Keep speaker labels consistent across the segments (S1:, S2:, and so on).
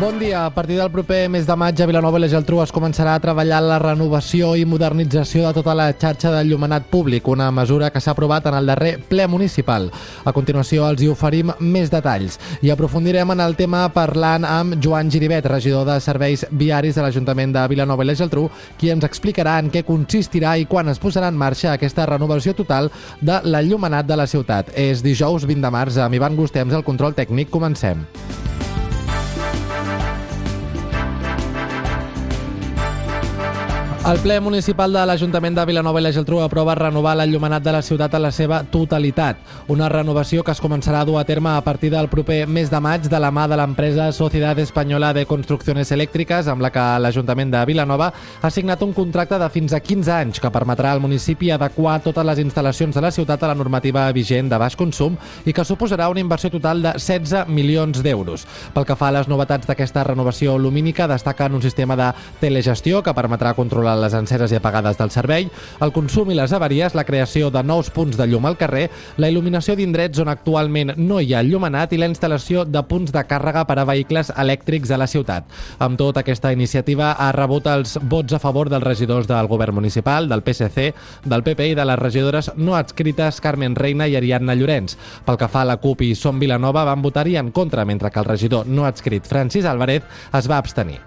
S1: Bon dia. A partir del proper mes de maig a Vilanova i la Geltrú es començarà a treballar la renovació i modernització de tota la xarxa de llumenat públic, una mesura que s'ha aprovat en el darrer ple municipal. A continuació els hi oferim més detalls i aprofundirem en el tema parlant amb Joan Giribet, regidor de Serveis Viaris de l'Ajuntament de Vilanova i la Geltrú, qui ens explicarà en què consistirà i quan es posarà en marxa aquesta renovació total de l'enllumenat de la ciutat. És dijous 20 de març amb Ivan Gustems, el control tècnic. Comencem. El ple municipal de l'Ajuntament de Vilanova i la Geltrú aprova renovar l'enllumenat de la ciutat a la seva totalitat. Una renovació que es començarà a dur a terme a partir del proper mes de maig de la mà de l'empresa Societat Espanyola de Construcciones Elèctriques, amb la que l'Ajuntament de Vilanova ha signat un contracte de fins a 15 anys que permetrà al municipi adequar totes les instal·lacions de la ciutat a la normativa vigent de baix consum i que suposarà una inversió total de 16 milions d'euros. Pel que fa a les novetats d'aquesta renovació lumínica, destaquen un sistema de telegestió que permetrà controlar les enceres i apagades del servei, el consum i les avaries, la creació de nous punts de llum al carrer, la il·luminació d'indrets on actualment no hi ha llumenat i la instal·lació de punts de càrrega per a vehicles elèctrics a la ciutat. Amb tot, aquesta iniciativa ha rebut els vots a favor dels regidors del govern municipal, del PSC, del PP i de les regidores no adscrites Carmen Reina i Ariadna Llorenç. Pel que fa a la CUP i Som Vilanova van votar-hi en contra, mentre que el regidor no adscrit Francis Álvarez es va abstenir.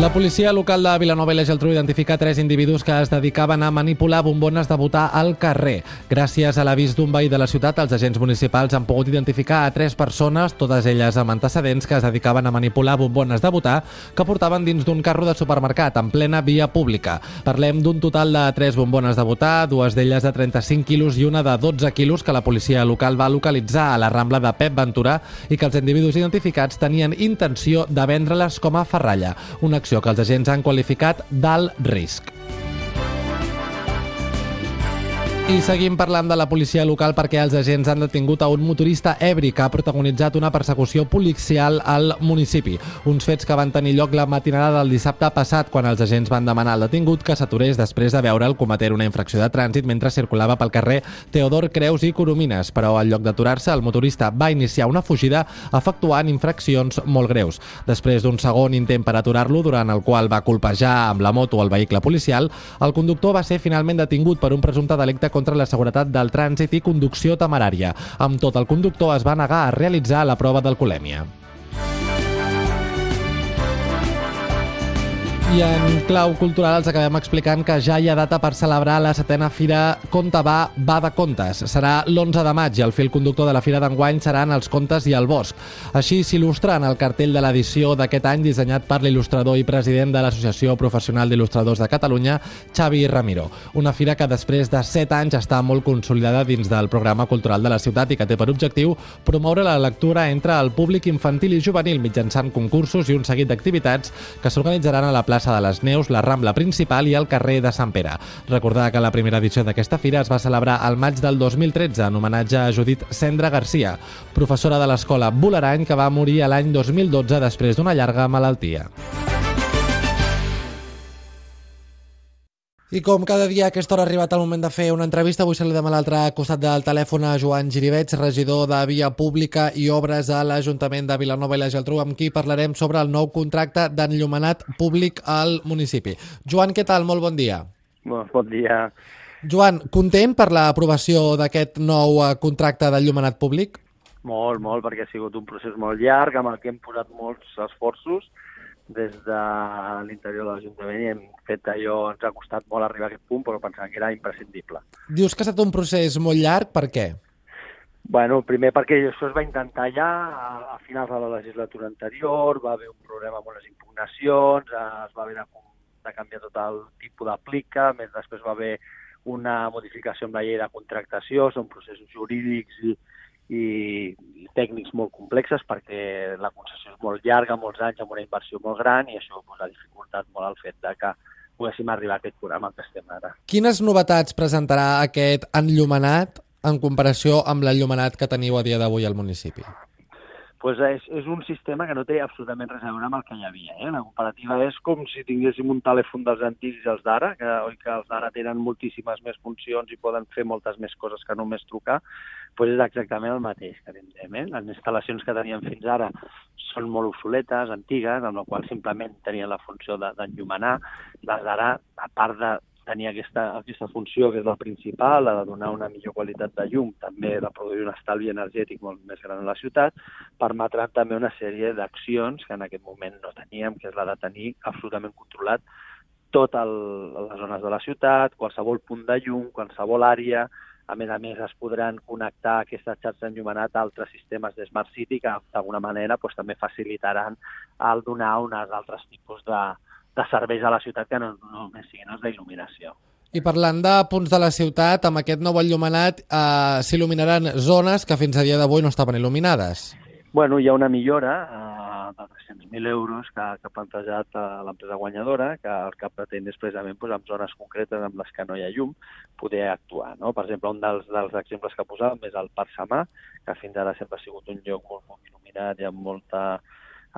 S1: La policia local de Vilanova i la Geltrú identifica tres individus que es dedicaven a manipular bombones de votar al carrer. Gràcies a l'avís d'un veí de la ciutat, els agents municipals han pogut identificar a tres persones, totes elles amb antecedents, que es dedicaven a manipular bombones de votar que portaven dins d'un carro de supermercat en plena via pública. Parlem d'un total de tres bombones de votar, dues d'elles de 35 quilos i una de 12 quilos que la policia local va localitzar a la Rambla de Pep Ventura i que els individus identificats tenien intenció de vendre-les com a ferralla. Una acció que els agents han qualificat d'alt risc. I seguim parlant de la policia local perquè els agents han detingut a un motorista ebri que ha protagonitzat una persecució policial al municipi. Uns fets que van tenir lloc la matinada del dissabte passat quan els agents van demanar al detingut que s'aturés després de veure'l cometre una infracció de trànsit mentre circulava pel carrer Teodor Creus i Coromines, però al lloc d'aturar-se el motorista va iniciar una fugida efectuant infraccions molt greus. Després d'un segon intent per aturar-lo, durant el qual va colpejar amb la moto el vehicle policial, el conductor va ser finalment detingut per un presumpte delicte contra la seguretat del trànsit i conducció temerària. Amb tot, el conductor es va negar a realitzar la prova d'alcoholèmia. I en clau cultural els acabem explicant que ja hi ha data per celebrar la setena Fira Conte va, va de contes. Serà l'11 de maig i el fil conductor de la Fira d'enguany seran els contes i el bosc. Així s'il·lustra en el cartell de l'edició d'aquest any dissenyat per l'il·lustrador i president de l'Associació Professional d'Il·lustradors de Catalunya, Xavi Ramiro. Una fira que després de 7 anys està molt consolidada dins del programa cultural de la ciutat i que té per objectiu promoure la lectura entre el públic infantil i juvenil mitjançant concursos i un seguit d'activitats que s'organitzaran a la plaça plaça de les Neus, la Rambla Principal i el carrer de Sant Pere. Recordar que la primera edició d'aquesta fira es va celebrar al maig del 2013 en homenatge a Judit Cendra Garcia, professora de l'escola Bularany que va morir l'any 2012 després d'una llarga malaltia. I com cada dia a aquesta hora ha arribat el moment de fer una entrevista, avui saludem a l'altre costat del telèfon a Joan Girivets, regidor de Via Pública i Obres a l'Ajuntament de Vilanova i la Geltrú, amb qui parlarem sobre el nou contracte d'enllumenat públic al municipi. Joan, què tal? Molt bon dia.
S2: Bon, bon dia.
S1: Joan, content per l'aprovació d'aquest nou eh, contracte d'enllumenat públic?
S2: Molt, molt, perquè ha sigut un procés molt llarg, amb el que hem posat molts esforços, des de l'interior de l'Ajuntament i hem fet allò, ens ha costat molt arribar a aquest punt, però pensàvem que era imprescindible.
S1: Dius que ha estat un procés molt llarg, per què?
S2: Bueno, primer perquè això es va intentar ja a, a finals de la legislatura anterior, va haver un problema amb unes impugnacions, es va haver de, de canviar tot el tipus d'aplica, més després va haver una modificació amb la llei de contractació, són processos jurídics i, i tècnics molt complexes perquè la concessió és molt llarga, molts anys, amb una inversió molt gran i això pues, ha dificultat molt el fet de que poguéssim arribar a aquest programa que estem ara.
S1: Quines novetats presentarà aquest enllumenat en comparació amb l'enllumenat que teniu a dia d'avui al municipi?
S2: Pues és, és un sistema que no té absolutament res a veure amb el que hi havia. Eh? La comparativa és com si tinguéssim un telèfon dels antics i els d'ara, que, oi que els d'ara tenen moltíssimes més funcions i poden fer moltes més coses que només trucar, pues és exactament el mateix que tindrem. Eh? Les instal·lacions que teníem fins ara són molt obsoletes, antigues, amb la qual simplement tenien la funció d'enllumenar. Les d'ara, a part de tenir aquesta, aquesta funció, que és la principal, la de donar una millor qualitat de llum, també de produir un estalvi energètic molt més gran a la ciutat, permetrà també una sèrie d'accions que en aquest moment no teníem, que és la de tenir absolutament controlat totes les zones de la ciutat, qualsevol punt de llum, qualsevol àrea, a més a més es podran connectar aquesta xarxa enllumenat a altres sistemes de Smart City que d'alguna manera doncs, també facilitaran el donar uns altres tipus de, de serveis a la ciutat que no només siguin els d'il·luminació.
S1: I parlant de punts de la ciutat, amb aquest nou il·luminat eh, s'il·luminaran zones que fins a dia d'avui no estaven il·luminades.
S2: Bueno, hi ha una millora eh, de 300.000 euros que, que ha plantejat eh, l'empresa guanyadora, que el que pretén és precisament doncs, en zones concretes amb les que no hi ha llum poder actuar. No? Per exemple, un dels, dels exemples que posàvem és el Parc Samà, que fins ara sempre ha sigut un lloc molt, molt il·luminat i amb molta,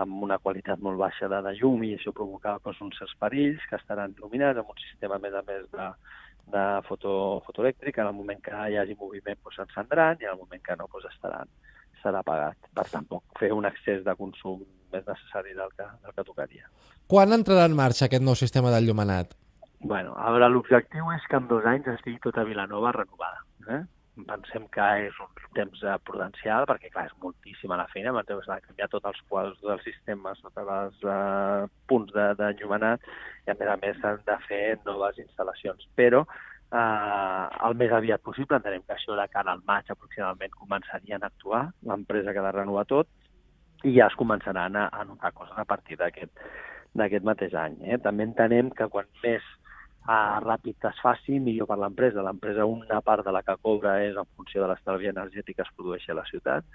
S2: amb una qualitat molt baixa de, de llum i això provocava doncs, uns certs perills que estaran il·luminats amb un sistema a més a més de, de foto, fotoelèctric, en el moment que hi hagi moviment doncs, s'encendran i en el moment que no doncs, estaran, serà apagat, per tampoc fer un excés de consum més necessari del que, del que tocaria.
S1: Quan entrarà en marxa aquest nou sistema d'enllumenat?
S2: Bueno, a veure, l'objectiu és que en dos anys estigui tota Vilanova renovada. Eh? Pensem que és un temps eh, prudencial, perquè, clar, és moltíssima la feina, s'ha de canviar tots els quadres dels sistemes, tots els uh, punts d'enllumenat, de, i a més a més s'han de fer noves instal·lacions. Però uh, el més aviat possible, entenem que això de cara al maig aproximadament començarien a actuar, l'empresa que ha de renovar tot, i ja es començaran a, a notar coses a partir d'aquest mateix any. Eh? També entenem que quan més uh, ràpid es faci, millor per l'empresa. L'empresa una part de la que cobra és en funció de l'estalvi energètic que es produeixi a la ciutat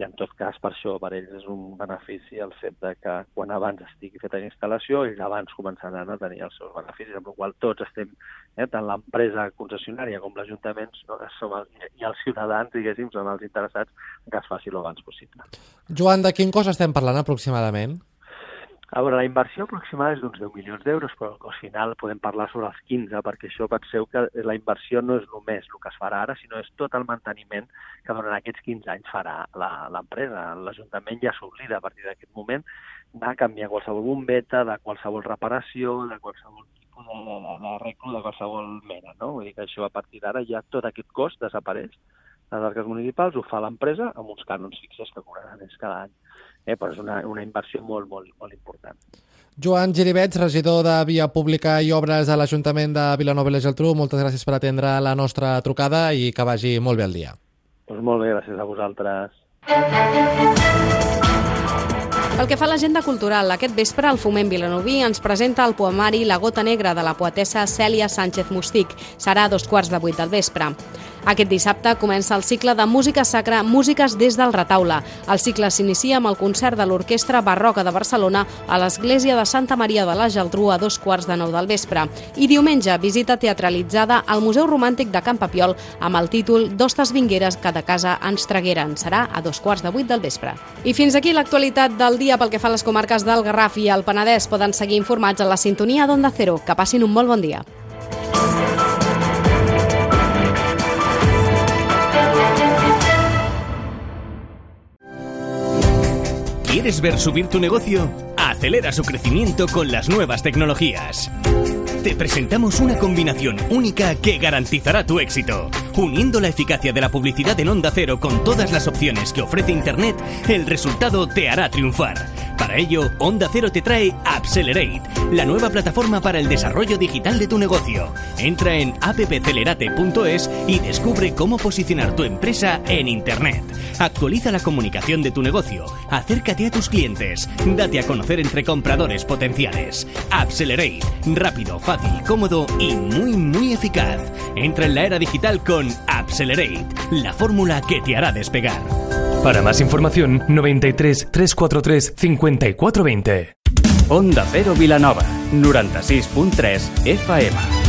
S2: i en tot cas per això per ells és un benefici el fet de que quan abans estigui feta la instal·lació ells abans començaran a tenir els seus beneficis, amb la qual tots estem, eh, tant l'empresa concessionària com l'Ajuntament no, som els, i els ciutadans, diguéssim, són els interessats que es faci el abans possible.
S1: Joan, de quin cost estem parlant aproximadament?
S2: A veure, la inversió aproximada és d'uns 10 milions d'euros, però al final podem parlar sobre els 15, perquè això penseu que la inversió no és només el que es farà ara, sinó és tot el manteniment que durant aquests 15 anys farà l'empresa. L'Ajuntament ja s'oblida a partir d'aquest moment de canviar qualsevol bombeta, de qualsevol reparació, de qualsevol tipus de, de, de qualsevol mena. No? Vull dir que això a partir d'ara ja tot aquest cost desapareix les arques municipals ho fa l'empresa amb uns cànons fixes que cobraran cada any eh, però és una, una inversió molt, molt, molt important.
S1: Joan Giribets, regidor de Via Pública i Obres a l'Ajuntament de Vilanova i la Geltrú, moltes gràcies per atendre la nostra trucada i que vagi molt bé el dia.
S2: Pues molt bé, gràcies a vosaltres.
S3: Pel que fa a l'agenda cultural, aquest vespre el Foment Vilanoví ens presenta el poemari La gota negra de la poetessa Cèlia Sánchez Mustic. Serà a dos quarts de vuit del vespre. Aquest dissabte comença el cicle de música sacra Músiques des del retaule. El cicle s'inicia amb el concert de l'Orquestra Barroca de Barcelona a l'Església de Santa Maria de la Geltrú a dos quarts de nou del vespre. I diumenge, visita teatralitzada al Museu Romàntic de Can Papiol amb el títol D'Hostes Vingueres que de casa ens tragueren. Serà a dos quarts de vuit del vespre. I fins aquí l'actualitat del dia pel que fa a les comarques del Garraf i el Penedès. Poden seguir informats a la sintonia d'Onda Cero. Que passin un molt bon dia.
S4: ¿Quieres ver subir tu negocio? Acelera su crecimiento con las nuevas tecnologías. Te presentamos una combinación única que garantizará tu éxito. Uniendo la eficacia de la publicidad en onda cero con todas las opciones que ofrece Internet, el resultado te hará triunfar. Para ello, Onda Cero te trae Accelerate, la nueva plataforma para el desarrollo digital de tu negocio. Entra en appcelerate.es y descubre cómo posicionar tu empresa en Internet. Actualiza la comunicación de tu negocio, acércate a tus clientes, date a conocer entre compradores potenciales. Accelerate, rápido, fácil, cómodo y muy, muy eficaz. Entra en la era digital con Accelerate, la fórmula que te hará despegar. Para más información, 93 343 5420.
S5: Onda Cero Vilanova, 96.3 FM.